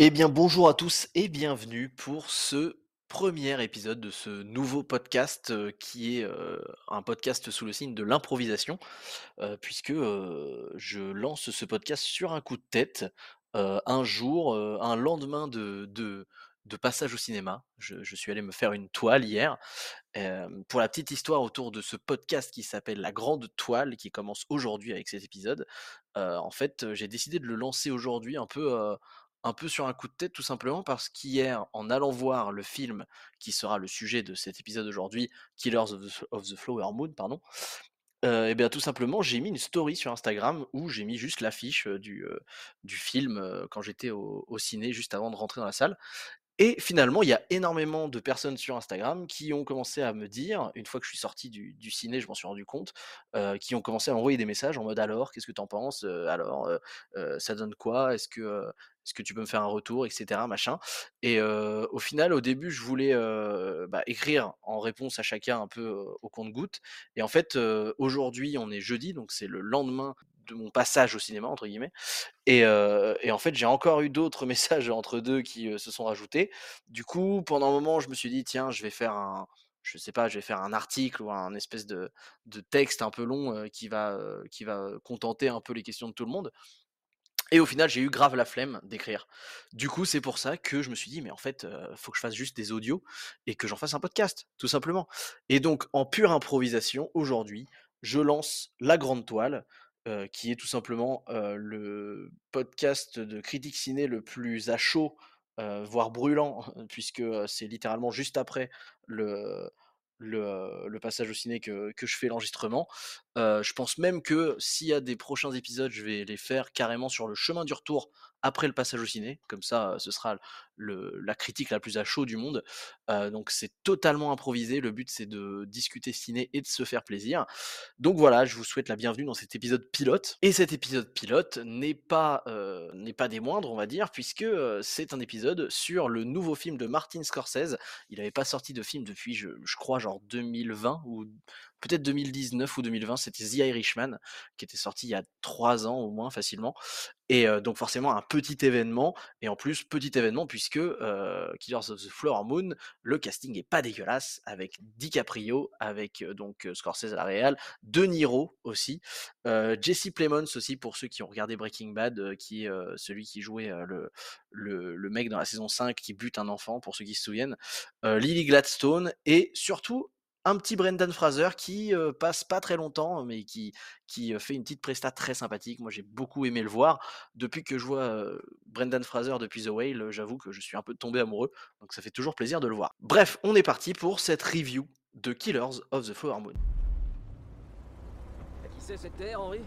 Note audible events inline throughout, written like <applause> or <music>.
Eh bien, bonjour à tous et bienvenue pour ce premier épisode de ce nouveau podcast euh, qui est euh, un podcast sous le signe de l'improvisation, euh, puisque je lance ce podcast sur un coup de tête, un jour, un lendemain de, passage au cinéma. Je, je suis allé me faire une toile hier. Pour la petite histoire autour de ce podcast qui s'appelle La Grande Toile, qui commence aujourd'hui avec cet épisode, en fait, j'ai décidé de le lancer aujourd'hui un peu, un peu sur un coup de tête, tout simplement parce qu'hier, en allant voir le film qui sera le sujet de cet épisode aujourd'hui, Killers of the Flower Moon, pardon, et bien, tout simplement, j'ai mis une story sur Instagram où j'ai mis juste l'affiche, du, film, quand j'étais au ciné juste avant de rentrer dans la salle et finalement, il y a énormément de personnes sur Instagram qui ont commencé à me dire, une fois que je suis sorti du du ciné, je m'en suis rendu compte, heu, qui ont commencé à m'envoyer des messages en mode: «Alors, qu'est-ce que tu en penses? Heu, alors, heu, ça donne quoi? Est-ce que, est-ce que tu peux me faire un retour?» et cetera, machin et au final, au début, je voulais, bah, écrire en réponse à chacun un peu, au compte-gouttes et en fait, aujourd'hui, on est jeudi, donc c'est le lendemain de mon «passage au cinéma» entre guillemets et et en fait, j'ai encore eu d'autres <laughs> messages entre 2 qui, se sont rajoutés. Du coup, pendant un moment, je me suis dit: «Tiens, je vais faire un je sais pas, je vais faire un article ou un espèce de de texte un peu long, qui va, qui va, contenter un peu les questions de tout le monde» et au final, j'ai eu grave la flemme d'écrire. Du coup, c'est pour ça que je me suis dit: «Mais en fait, heu, faut que je fasse juste des audios et que j'en fasse un podcast, tout simplement» et donc en pure improvisation, aujourd'hui, je lance La Grande Toile, heu, qui est tout simplement, heu, le podcast de critique ciné le plus à chaud, heu, voire brûlant, <laughs> puisque, c'est littéralement juste après le le, le passage au ciné que que je fais l'enregistrement. Je pense même que s'il y a des prochains épisodes, je vais les faire carrément sur le chemin du retour après le passage au ciné. Comme ça, ce sera la critique la plus à chaud du monde. Heu, donc c'est totalement improvisé. Le but, c'est de discuter ciné et de se faire plaisir. Donc voilà, je vous souhaite la bienvenue dans cet épisode pilote et cet épisode pilote n'est pas, heu, n'est pas des moindres, on va dire, puisque, heu, c'est un épisode sur le nouveau film de Martin Scorsese. Il avait pas sorti de film depuis je crois genre 2020 ou peut-être 2019 ou 2020, c'était The Irishman, qui était sorti il y a 3 ans au moins facilement et donc forcément un petit événement et en plus petit événement puisque, heu, Killers of the Flower Moon, le casting est pas dégueulasse avec DiCaprio, avec, heu, donc heu, Scorsese à la réal, De Niro aussi, Jesse Plemons aussi pour ceux qui ont regardé Breaking Bad, qui est, celui qui jouait, le le le mec dans la saison 5 qui bute un enfant pour ceux qui se souviennent, Lily Gladstone et surtout un petit Brendan Fraser qui, passe pas très longtemps, mais qui fait une petite presta très sympathique. Moi, j'ai beaucoup aimé le voir. Depuis que je vois, Brendan Fraser depuis The Whale, j'avoue que je suis un peu tombé amoureux, donc ça fait toujours plaisir de le voir. Bref, on est parti pour cette review de Killers of the Flower Moon. À qui c'est cette terre, Henri?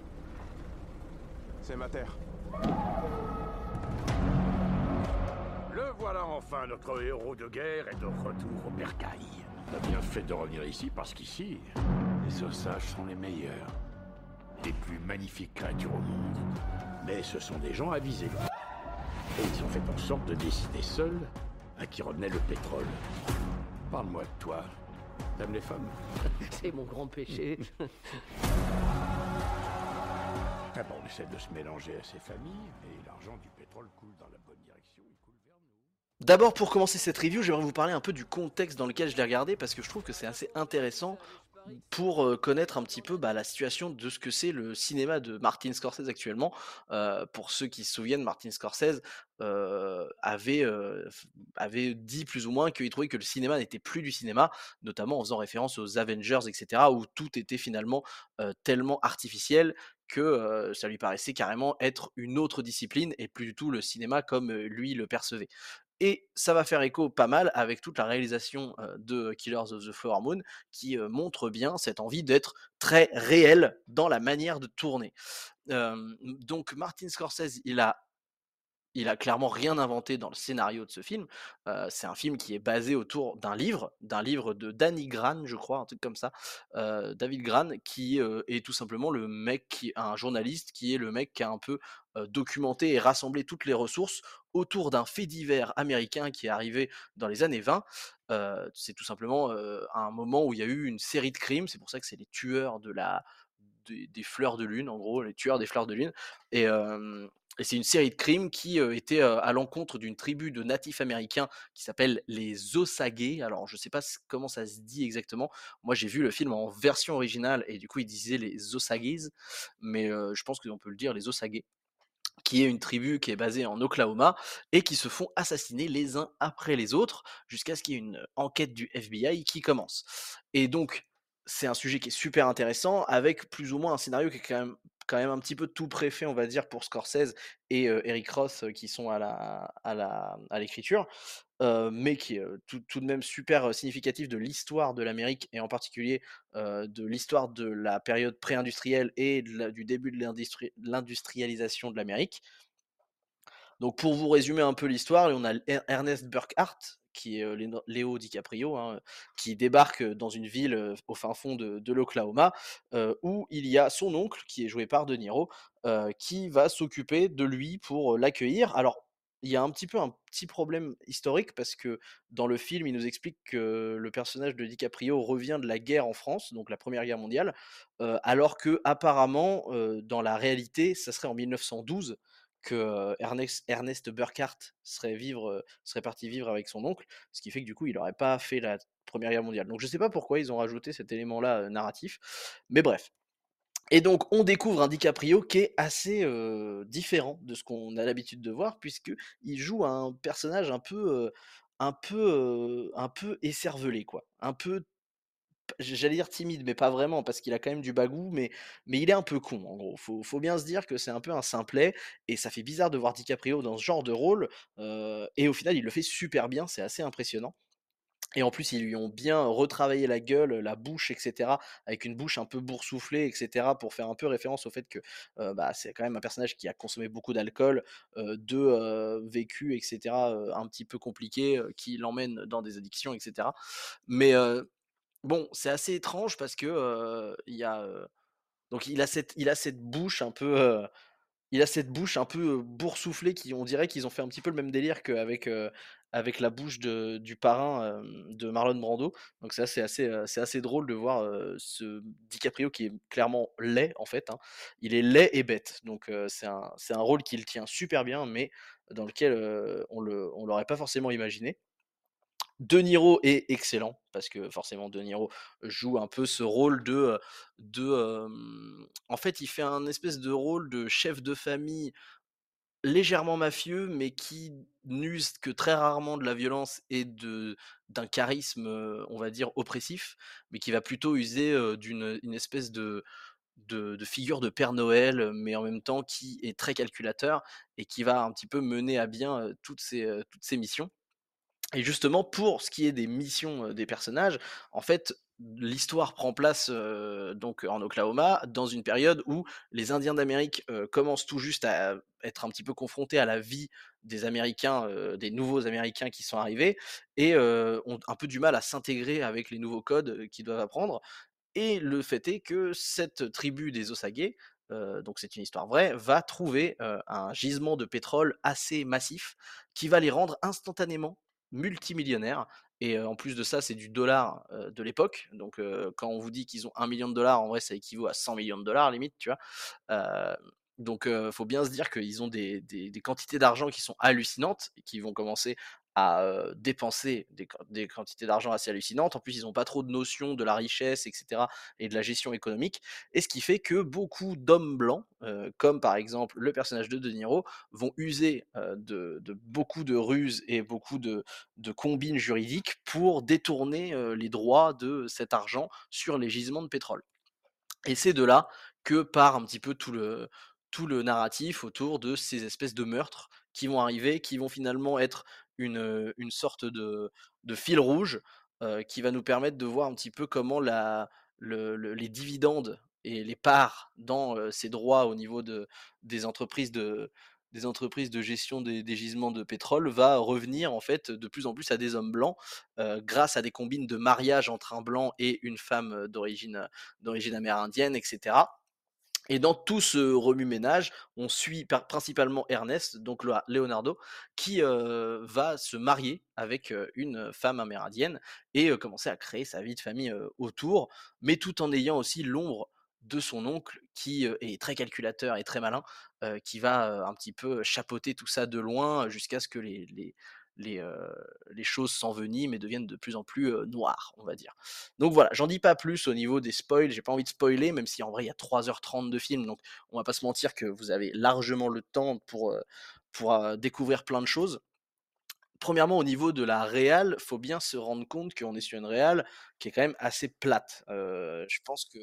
C'est ma terre. Le voilà enfin, notre héros de guerre est de retour au bercail. T'as bien fait de revenir ici parce qu'ici, les ossages sont les meilleurs. Les plus magnifiques créatures au monde. Mais ce sont des gens avisés. Et ils ont fait en sorte de décider seuls à qui revenait le pétrole. Parle-moi de toi. T'aimes les femmes <laughs> C'est mon grand péché. Ah bon, on essaie de se mélanger à ces familles, et l'argent du pétrole coule dans la bonne direction, il coule. D'abord, pour commencer cette review, j'aimerais vous parler un peu du contexte dans lequel je l'ai regardé parce que je trouve que c'est assez intéressant pour euh, connaître un petit peu bah, la situation de ce que c'est le cinéma de Martin Scorsese actuellement. Euh, pour ceux qui se souviennent, Martin Scorsese euh, avait, avait dit plus ou moins qu'il trouvait que le cinéma n'était plus du cinéma, notamment en faisant référence aux Avengers, etc., où tout était finalement tellement artificiel que ça lui paraissait carrément être une autre discipline et plus du tout le cinéma comme lui le percevait. Et ça va faire écho pas mal avec toute la réalisation de Killers of the Flower Moon qui montre bien cette envie d'être très réel dans la manière de tourner. Donc Martin Scorsese, il a il a clairement rien inventé dans le scénario de ce film. Heu, c'est un film qui est basé autour d'un livre, d'un livre de Danny Gran, je crois, un truc comme ça. Heu, David Gran qui, heu, est tout simplement le mec qui un journaliste qui est le mec qui a un peu, documenté et rassemblé toutes les ressources autour d'un fait divers américain qui est arrivé dans les années 20. Heu, c'est tout simplement, un moment où il y a eu une série de crimes, c'est pour ça que c'est les tueurs de la des, fleurs de lune, en gros, les tueurs des fleurs de lune. Et, c'est une série de crimes qui euh, était euh, à l'encontre d'une tribu de natifs américains qui s'appelle les Osage. Alors, je sais pas comment ça se dit exactement. Moi, j'ai vu le film en version originale et du coup, ils disaient les Osages, mais euh, je pense qu'on peut le dire les Osage qui est une tribu qui est basée en Oklahoma et qui se font assassiner les uns après les autres jusqu'à ce qu'il y ait une enquête du FBI qui commence. Et donc, c'est un sujet qui est super intéressant avec plus ou moins un scénario qui est quand même un petit peu tout préfet, on va dire, pour Scorsese et euh, Eric Ross euh, qui sont à la à la à l'écriture, euh, mais qui est tout, de même super significatif de l'histoire de l'Amérique et en particulier de l'histoire de la période pré-industrielle et du début de l'industri- l'industrialisation de l'Amérique. Donc pour vous résumer un peu l'histoire, on a Er- Ernest Burkhardt, qui est euh, Léo DiCaprio, hein, qui débarque euh, dans une ville euh, au fin fond de, l'Oklahoma, euh, où il y a son oncle, qui est joué par De Niro, euh, qui va s'occuper de lui pour euh, l'accueillir. Alors, il y a un petit peu un petit problème historique parce que dans le film, il nous explique que le personnage de DiCaprio revient de la guerre en France, donc la Première Guerre mondiale, euh, alors que apparemment, euh, dans la réalité, ça serait en 1912 que Ernest, Ernest Burkhardt serait, vivre, serait parti vivre avec son oncle, ce qui fait que du coup, il n'aurait pas fait la Première Guerre mondiale. Donc je sais pas pourquoi ils ont rajouté cet élément-là narratif, mais bref. Et donc on découvre un DiCaprio qui est assez différent de ce qu'on a l'habitude de voir, puisque il joue un personnage un peu, euh, un peu, un peu écervelé, quoi, un peu J'allais dire timide, mais pas vraiment, parce qu'il a quand même du bagou, mais, mais il est un peu con, en gros. Faut, faut bien se dire que c'est un peu un simplet, et ça fait bizarre de voir DiCaprio dans ce genre de rôle, et au final, il le fait super bien, c'est assez impressionnant. Et en plus, ils lui ont bien retravaillé la gueule, la bouche, etc., avec une bouche un peu boursouflée, etc., pour faire un peu référence au fait que bah, c'est quand même un personnage qui a consommé beaucoup d'alcool, euh, de vécu, etc., un petit peu compliqué, qui l'emmène dans des addictions, etc. Mais, Bon, c'est assez étrange parce que, il a, cette bouche un peu, boursouflée qui on dirait qu'ils ont fait un petit peu le même délire qu'avec, la bouche du parrain, de Marlon Brando. Donc ça, c'est assez, drôle de voir, ce DiCaprio qui est clairement laid, en fait, hein. Il est laid et bête. Donc c'est un rôle qu'il tient super bien, mais dans lequel, on le on l'aurait pas forcément imaginé. De Niro est excellent parce que forcément De Niro joue un peu ce rôle de, en fait, il fait un espèce de rôle de chef de famille légèrement mafieux, mais qui n'use que très rarement de la violence et de d'un charisme, on va dire oppressif, mais qui va plutôt user, d'une une espèce de de de figure de Père Noël, mais en même temps qui est très calculateur et qui va un petit peu mener à bien, toutes ses, toutes ses missions. Et justement, pour ce qui est des missions, des personnages, en fait, l'histoire prend place, donc en Oklahoma, dans une période où les Indiens d'Amérique, commencent tout juste à être un petit peu confrontés à la vie des Américains, des nouveaux Américains qui sont arrivés et ont un peu du mal à s'intégrer avec les nouveaux codes, qu'ils doivent apprendre et le fait est que cette tribu des Osage, donc c'est une histoire vraie, va trouver, un gisement de pétrole assez massif qui va les rendre instantanément multimillionnaires et en plus de ça, c'est du dollar, de l'époque. Donc quand on vous dit qu'ils ont un million de dollars, en vrai, ça équivaut à cent millions de dollars limite, tu vois? Donc faut bien se dire qu'ils ont des des des quantités d'argent qui sont hallucinantes et qui vont commencer à, dépenser des quan des quantités d'argent assez hallucinantes. En plus, ils ont pas trop de notion de la richesse et cetera et de la gestion économique et ce qui fait que beaucoup d'hommes blancs, comme par exemple le personnage de De Niro, vont user, de beaucoup de ruses et beaucoup de de combines juridiques pour détourner, les droits de cet argent sur les gisements de pétrole. Et c'est de là que part un petit peu tout le tout le narratif autour de ces espèces de meurtres qui vont arriver, qui vont finalement être une, une sorte de de fil rouge, qui va nous permettre de voir un petit peu comment la le le les dividendes et les parts dans, ces droits au niveau de des entreprises de des entreprises de gestion des gisements de pétrole va revenir en fait de plus en plus à des hommes blancs, grâce à des combines de mariage entre un blanc et une femme, d'origine, d'origine amérindienne, etc. Et dans tout ce remue-ménage, on suit principalement Ernest, donc Leonardo, qui va se marier avec une femme amérindienne et commencer à créer sa vie de famille autour, mais tout en ayant aussi l'ombre de son oncle qui, est très calculateur et très malin, qui va, un petit peu chapeauter tout ça de loin jusqu'à ce que les les, heu, les choses s'enveniment et deviennent de plus en plus, heu, noires, on va dire. Donc voilà, j'en dis pas plus au niveau des spoils, j'ai pas envie de spoiler, même si en vrai il y a 3 heures 30 de film, donc on va pas se mentir que vous avez largement le temps pour, heu, pour, découvrir plein de choses. Premièrement, au niveau de la réal, faut bien se rendre compte qu'on est sur une réal qui est quand même assez plate. Je pense que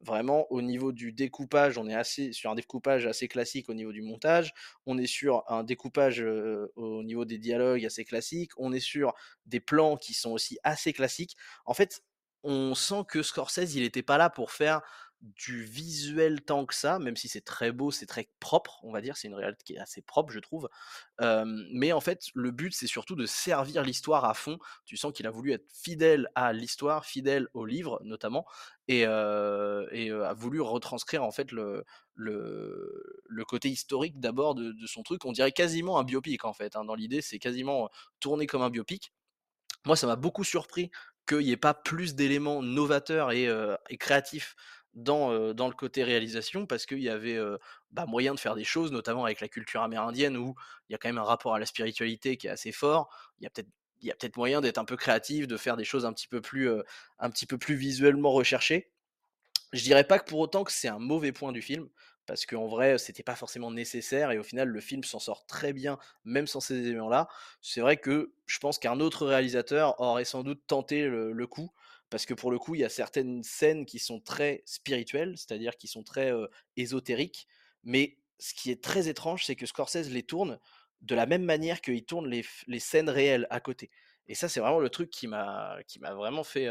vraiment au niveau du découpage, on est assez sur un découpage assez classique au niveau du montage. On est sur un découpage, au niveau des dialogues assez classique. On est sur des plans qui sont aussi assez classiques. En fait, on sent que Scorsese, il était pas là pour faire du visuel tant que ça, même si c'est très beau, c'est très propre, on va dire. C'est une réal qui est assez propre, je trouve. Mais en fait, le but, c'est surtout de servir l'histoire à fond. Tu sens qu'il a voulu être fidèle à l'histoire, fidèle au livre notamment et a voulu retranscrire en fait le côté historique d'abord de son truc. On dirait quasiment un biopic en fait, hein. Dans l'idée, c'est quasiment, tourné comme un biopic. Moi, ça m'a beaucoup surpris qu'il y ait pas plus d'éléments novateurs et créatifs dans, le côté réalisation parce qu'il y avait, bah, moyen de faire des choses, notamment avec la culture amérindienne où il y a quand même un rapport à la spiritualité qui est assez fort. Il y a peut-être moyen d'être un peu créatif, de faire des choses un petit peu plus, visuellement recherchées. Je dirais pas que pour autant que c'est un mauvais point du film, parce qu'en vrai, c'était pas forcément nécessaire et au final, le film s'en sort très bien, même sans ces éléments-là. C'est vrai que je pense qu'un autre réalisateur aurait sans doute tenté le coup, parce que pour le coup, il y a certaines scènes qui sont très spirituelles, c'est-à-dire qui sont très ésotériques, mais ce qui est très étrange, c'est que Scorsese les tourne de la même manière qu'il tourne les, scènes réelles à côté. Et ça, c'est vraiment le truc qui m'a vraiment fait,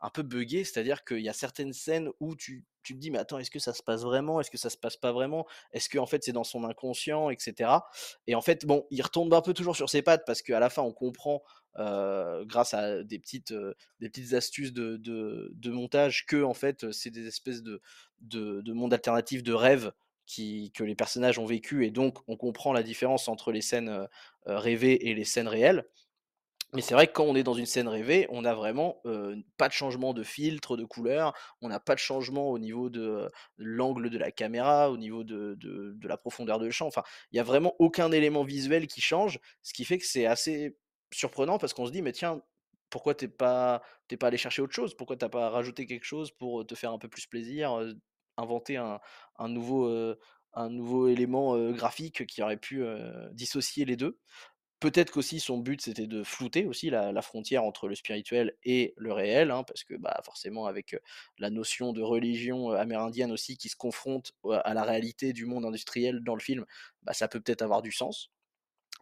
un peu buggé, c'est-à-dire qu'il y a certaines scènes où tu tu te dis: «Mais attends, est-ce que ça se passe vraiment? Est-ce que ça se passe pas vraiment? Est-ce qu'en fait c'est dans son inconscient?» et cetera? Et en fait, bon, il retombe un peu toujours sur ses pattes parce qu'à la fin on comprend, grâce à des petites, des petites astuces de de montage que en fait, c'est des espèces de de de mondes alternatifs, de rêves qui que les personnages ont vécu et donc on comprend la différence entre les scènes, rêvées et les scènes réelles. Mais c'est vrai que quand on est dans une scène rêvée, on a vraiment, pas de changement de filtre, de couleur, on n'a pas de changement au niveau de, l'angle de la caméra, au niveau de de la profondeur de champ, enfin, il y a vraiment aucun élément visuel qui change, ce qui fait que c'est assez surprenant parce qu'on se dit: «Mais tiens, pourquoi t'es pas t'es pas allé chercher autre chose? Pourquoi t'as pas rajouté quelque chose pour, te faire un peu plus plaisir, inventer un un nouveau, un nouveau élément, graphique qui aurait pu, dissocier les 2?» Peut-être qu'aussi son but c'était de flouter aussi la frontière entre le spirituel et le réel, hein, parce que, bah, forcément avec, la notion de religion, amérindienne aussi qui se confronte à la réalité du monde industriel dans le film, bah, ça peut peut-être avoir du sens.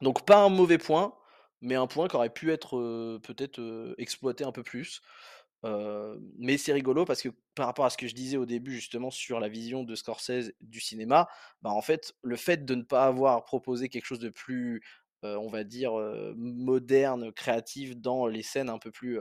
Donc pas un mauvais point, mais un point qui aurait pu être, peut-être, exploité un peu plus. Mais c'est rigolo parce que par rapport à ce que je disais au début justement sur la vision de Scorsese du cinéma, bah, en fait, le fait de ne pas avoir proposé quelque chose de plus, on va dire, heu, moderne, créatif dans les scènes un peu plus,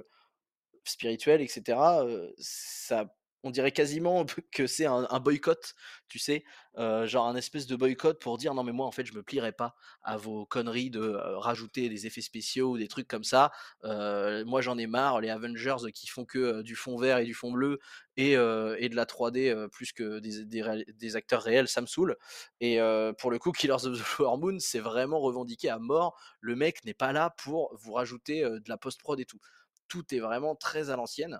Spirituel et cetera, heu, ça on dirait quasiment <laughs> que c'est un boycott, tu sais? Heu, genre un espèce de boycott pour dire: «Non mais moi en fait je me plierai pas à vos conneries de, heu, rajouter des effets spéciaux ou des trucs comme ça. Heu, moi j'en ai marre, les Avengers qui font que, du fond vert et du fond bleu et de la 3D, heu, plus que des acteurs réels, ça me saoule» et pour le coup Killers of the Flower Moon, c'est vraiment revendiqué à mort. Le mec n'est pas là pour vous rajouter, de la post prod et tout tout est vraiment très à l'ancienne.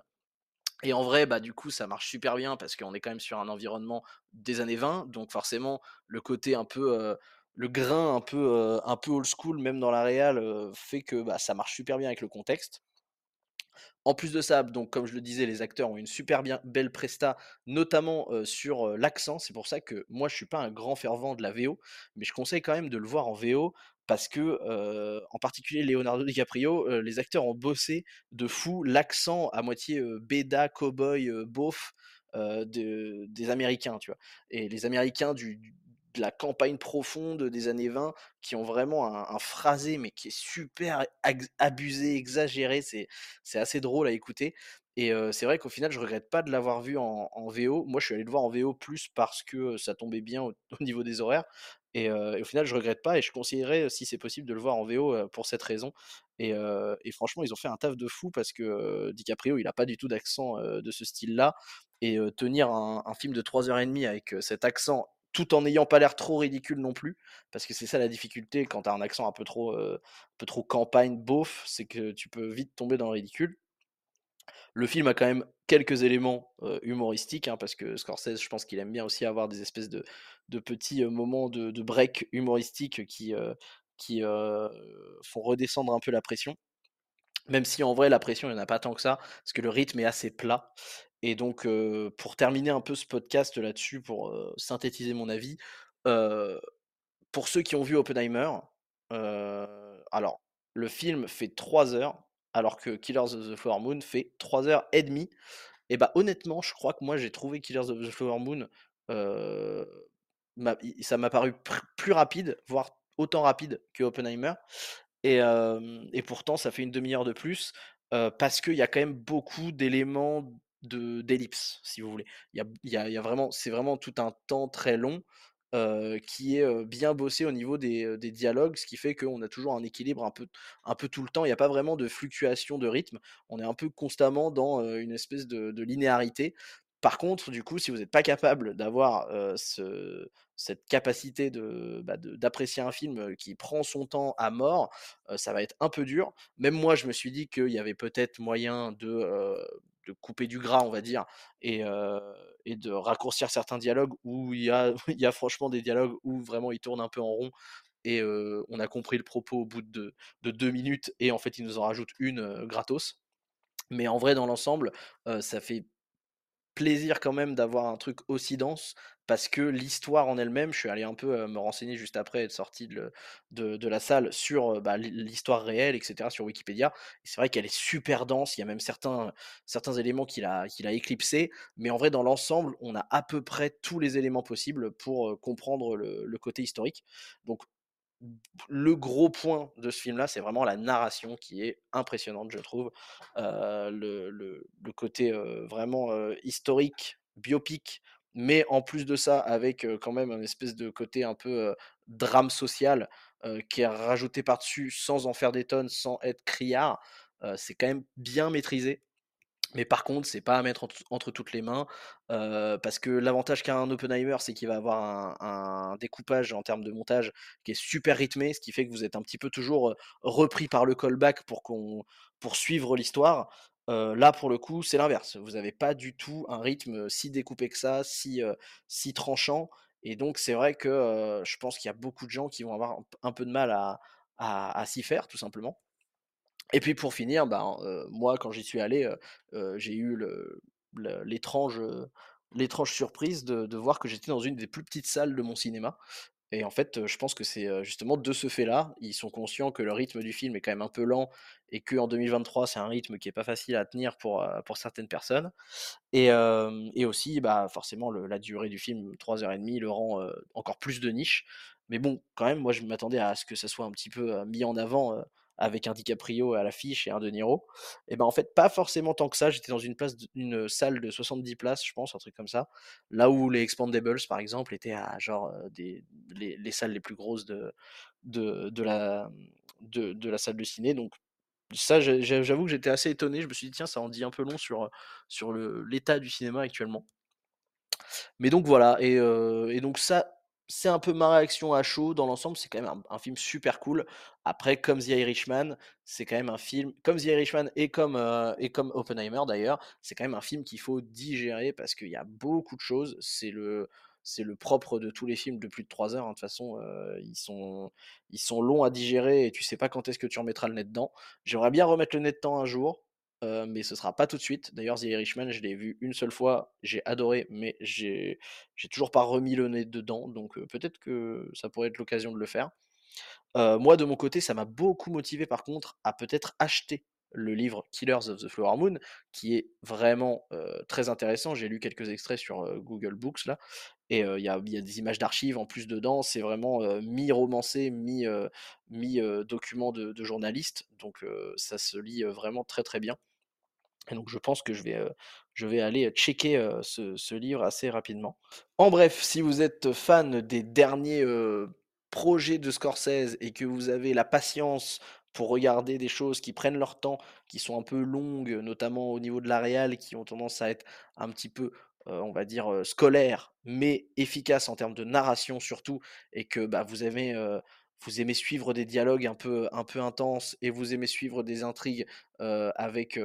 Et en vrai, bah, du coup, ça marche super bien parce qu'on est quand même sur un environnement des années 20, donc forcément, le côté un peu, le grain un peu, un peu old school, même dans la réal, fait que, bah, ça marche super bien avec le contexte. En plus de ça, donc comme je le disais, les acteurs ont une super bien belle presta, notamment, sur, l'accent. C'est pour ça que moi, je suis pas un grand fervent de la VO, mais je conseille quand même de le voir en VO parce que, en particulier Leonardo DiCaprio, les acteurs ont bossé de fou l'accent à moitié, béda, cow-boy, beauf, des Américains, tu vois? Et les Américains de la campagne profonde des années 20 qui ont vraiment un phrasé, mais qui est super abusé, exagéré. C'est assez drôle à écouter et c'est vrai qu'au final, je regrette pas de l'avoir vu en VO. Moi, je suis allé le voir en VO plus parce que, ça tombait bien au <laughs> au niveau des horaires et au final, je regrette pas et je conseillerais, si c'est possible, de le voir en VO, pour cette raison Et, franchement, ils ont fait un taf de fou parce que DiCaprio, il a pas du tout d'accent de ce style-là. Et tenir un, film de 3h30 avec cet accent tout en n'ayant pas l'air trop ridicule non plus, parce que c'est ça la difficulté quand tu as un accent un peu trop, un peu trop campagne, beauf, c'est que tu peux vite tomber dans le ridicule. Le film a quand même quelques éléments humoristiques, hein, parce que Scorsese, je pense qu'il aime bien aussi avoir des espèces de, de petits moments de, break humoristiques qui, qui font redescendre un peu la pression. Même si en vrai la pression, il n'y en a pas tant que ça, parce que le rythme est assez plat. Et donc, pour terminer un peu ce podcast là-dessus, pour synthétiser mon avis, pour ceux qui ont vu Oppenheimer, alors le film fait 3 heures, alors que Killers of the Flower Moon fait 3 heures et demie. Et bah honnêtement, je crois que moi j'ai trouvé Killers of the Flower Moon, euh, ça m'a paru plus rapide, voire autant rapide que Oppenheimer. Et, et pourtant ça fait une demi heure de plus, parce qu'il y a quand même beaucoup d'éléments de d'ellipse, si vous voulez. Y a y a c'est vraiment tout un temps très long, heu, qui est, heu, bien bossé au niveau des, heu, des dialogues, ce qui fait qu'on a toujours un équilibre un peu un peu tout le temps. Il y a pas vraiment de fluctuation de rythme. On est un peu constamment dans, une espèce de linéarité. Par contre, du coup, si vous êtes pas capable d'avoir, cette capacité bah, de d'apprécier un film, qui prend son temps à mort, ça va être un peu dur. Même moi, je me suis dit qu'il y avait peut-être moyen de, de couper du gras, on va dire et de raccourcir certains dialogues où il y a <laughs> il y franchement des dialogues où vraiment ils tournent un peu en rond et on a compris le propos au bout de de 2 minutes et en fait, ils nous en rajoutent une, gratos. Mais en vrai, dans l'ensemble, ça fait plaisir quand même d'avoir un truc aussi dense parce que l'histoire en elle-même, je suis allé un peu me renseigner juste après être sorti de, la salle sur bah, l'hi- l'histoire réelle, etc., sur Wikipédia. Et c'est vrai qu'elle est super dense, il y a même certains, éléments qu'il a, qu'il éclipsés, mais en vrai, dans l'ensemble, on a à peu près tous les éléments possibles pour comprendre le, côté historique. Donc, le gros point de ce film-là, c'est vraiment la narration qui est impressionnante, je trouve. Le côté, vraiment, historique, biopic, mais en plus de ça, avec, quand même un espèce de côté un peu, drame social, qui est rajouté par-dessus sans en faire des tonnes, sans être criard. C'est quand même bien maîtrisé. Mais par contre, c'est pas à mettre entre toutes les mains, parce que l'avantage qu'a un Oppenheimer, c'est qu'il va avoir un découpage en termes de montage qui est super rythmé, ce qui fait que vous êtes un petit peu toujours, repris par le callback pour pour suivre l'histoire. Là, pour le coup, c'est l'inverse. Vous avez pas du tout un rythme, si découpé que ça, si, tranchant et donc c'est vrai que, je pense qu'il y a beaucoup de gens qui vont avoir un peu de mal à s'y faire, tout simplement. Et puis pour finir, ben, moi quand j'y suis allé, j'ai eu l'étrange, l'étrange surprise de voir que j'étais dans une des plus petites salles de mon cinéma et en fait, je pense que c'est, justement de ce fait-là, ils sont conscients que le rythme du film est quand même un peu lent et qu'en 2023, c'est un rythme qui est pas facile à tenir pour, pour certaines personnes et et aussi, bah, forcément la durée du film, 3 heures et demie, le rend, encore plus de niche. Mais bon, quand même, moi je m'attendais à ce que ça soit un petit peu, mis en avant, avec un DiCaprio à l'affiche et un De Niro. Et ben, en fait, pas forcément tant que ça. J'étais dans une place une salle de 70 places, je pense, un truc comme ça. Là où les Expendables, par exemple, étaient à genre, heu, des les les salles les plus grosses de de de la, de de la salle de ciné. Donc ça, j'avoue que j'étais assez étonné. Je me suis dit: «Tiens, ça en dit un peu long sur, sur l'état du cinéma actuellement». Mais donc voilà et heu et donc ça, c'est un peu ma réaction à chaud. Dans l'ensemble, c'est quand même un film super cool. Après, comme The Irishman, c'est quand même un film comme The Irishman et comme, heu et comme Oppenheimer d'ailleurs, c'est quand même un film qu'il faut digérer parce qu'il y a beaucoup de choses. C'est le c'est le propre de tous les films de plus de 3 heures, hein, de toute façon, heu, ils sont ils sont longs à digérer et tu sais pas quand est-ce que tu remettras le nez dedans. J'aimerais bien remettre le nez dedans un jour, Heu, mais ce sera pas tout de suite. D'ailleurs, The Irishman, je l'ai vu une seule fois, j'ai adoré, mais j'ai toujours pas remis le nez dedans, donc heu, peut-être que ça pourrait être l'occasion de le faire. Heu, moi, de mon côté, ça m'a beaucoup motivé par contre à peut-être acheter le livre Killers of the Flower Moon, qui est vraiment, très intéressant. J'ai lu quelques extraits sur, Google Books là et il y y a des images d'archives en plus dedans. C'est vraiment, mi-romancé, mi, heu, mi, de de journaliste, donc ça se lit, vraiment très, très bien. Et donc je pense que je vais, je vais aller, checker, ce ce livre assez rapidement. En bref, si vous êtes fan des derniers, projets de Scorsese et que vous avez la patience pour regarder des choses qui prennent leur temps, qui sont un peu longues, notamment au niveau de la réal, qui ont tendance à être un petit peu, on va dire, scolaires, mais efficaces en termes de narration surtout et que, bah, vous vous aimez suivre des dialogues un peu un peu intenses et vous aimez suivre des intrigues, avec,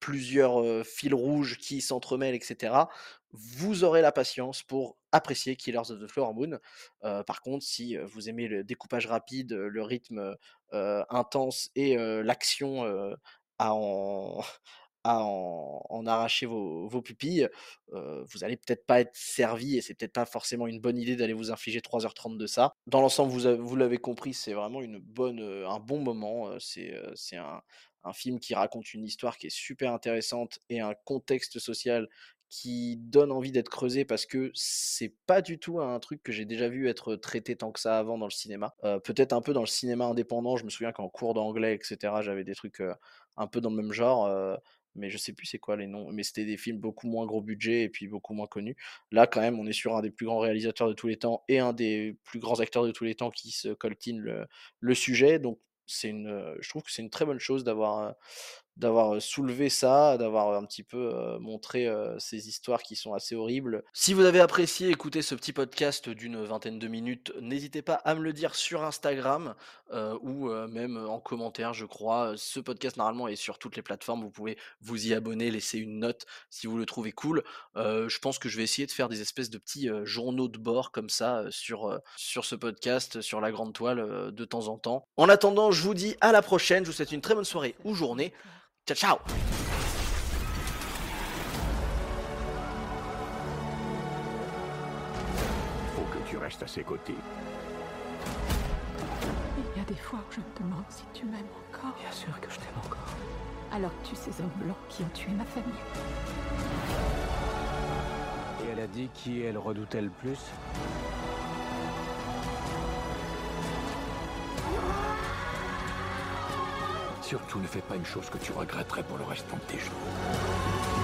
plusieurs, fils rouges qui s'entremêlent et cetera, vous aurez la patience pour apprécier Killers of the Flower Moon. Par contre, si, vous aimez le découpage rapide, le rythme, intense et l'action, à <laughs> en arracher vos pupilles, vous allez peut-être pas être servi et c'est peut-être pas forcément une bonne idée d'aller vous infliger 3 heures 30 de ça. Dans l'ensemble, vous avez vous l'avez compris, c'est vraiment une bonne, un bon moment, c'est un un film qui raconte une histoire qui est super intéressante et un contexte social qui donne envie d'être creusé parce que c'est pas du tout un truc que j'ai déjà vu être traité tant que ça avant dans le cinéma. Heu, peut-être un peu dans le cinéma indépendant, je me souviens qu'en cours d'anglais et cetera, j'avais des trucs, heu, un peu dans le même genre, heu, mais je sais plus c'est quoi les noms, mais c'était des films beaucoup moins gros budget et puis beaucoup moins connus. Là, quand même, on est sur un des plus grands réalisateurs de tous les temps et un des plus grands acteurs de tous les temps qui se coltine le le sujet, donc c'est une, je trouve que c'est une très bonne chose d'avoir, d'avoir, soulevé ça, d'avoir, un petit peu, montré, ces histoires qui sont assez horribles. Si vous avez apprécié écouter ce petit podcast d'une vingtaine de minutes, n'hésitez pas à me le dire sur Instagram, ou, même en commentaire, je crois. Ce podcast normalement est sur toutes les plateformes, vous pouvez vous y abonner, laisser une note si vous le trouvez cool. Je pense que je vais essayer de faire des espèces de petits, journaux de bord comme ça, sur, sur ce podcast, sur la grande toile, de temps en temps. En attendant, je vous dis à la prochaine, je vous souhaite une très bonne soirée ou journée. Ciao, ciao Faut que tu restes à ses côtés. Il y a des fois où je me demande si tu m'aimes encore. Bien sûr que je t'aime encore. Alors que tu ces hommes blancs qui ont tué ma famille. Et elle a dit qui elle redoutait le plus? Surtout ne fais pas une chose que tu regretterais pour le restant de tes jours.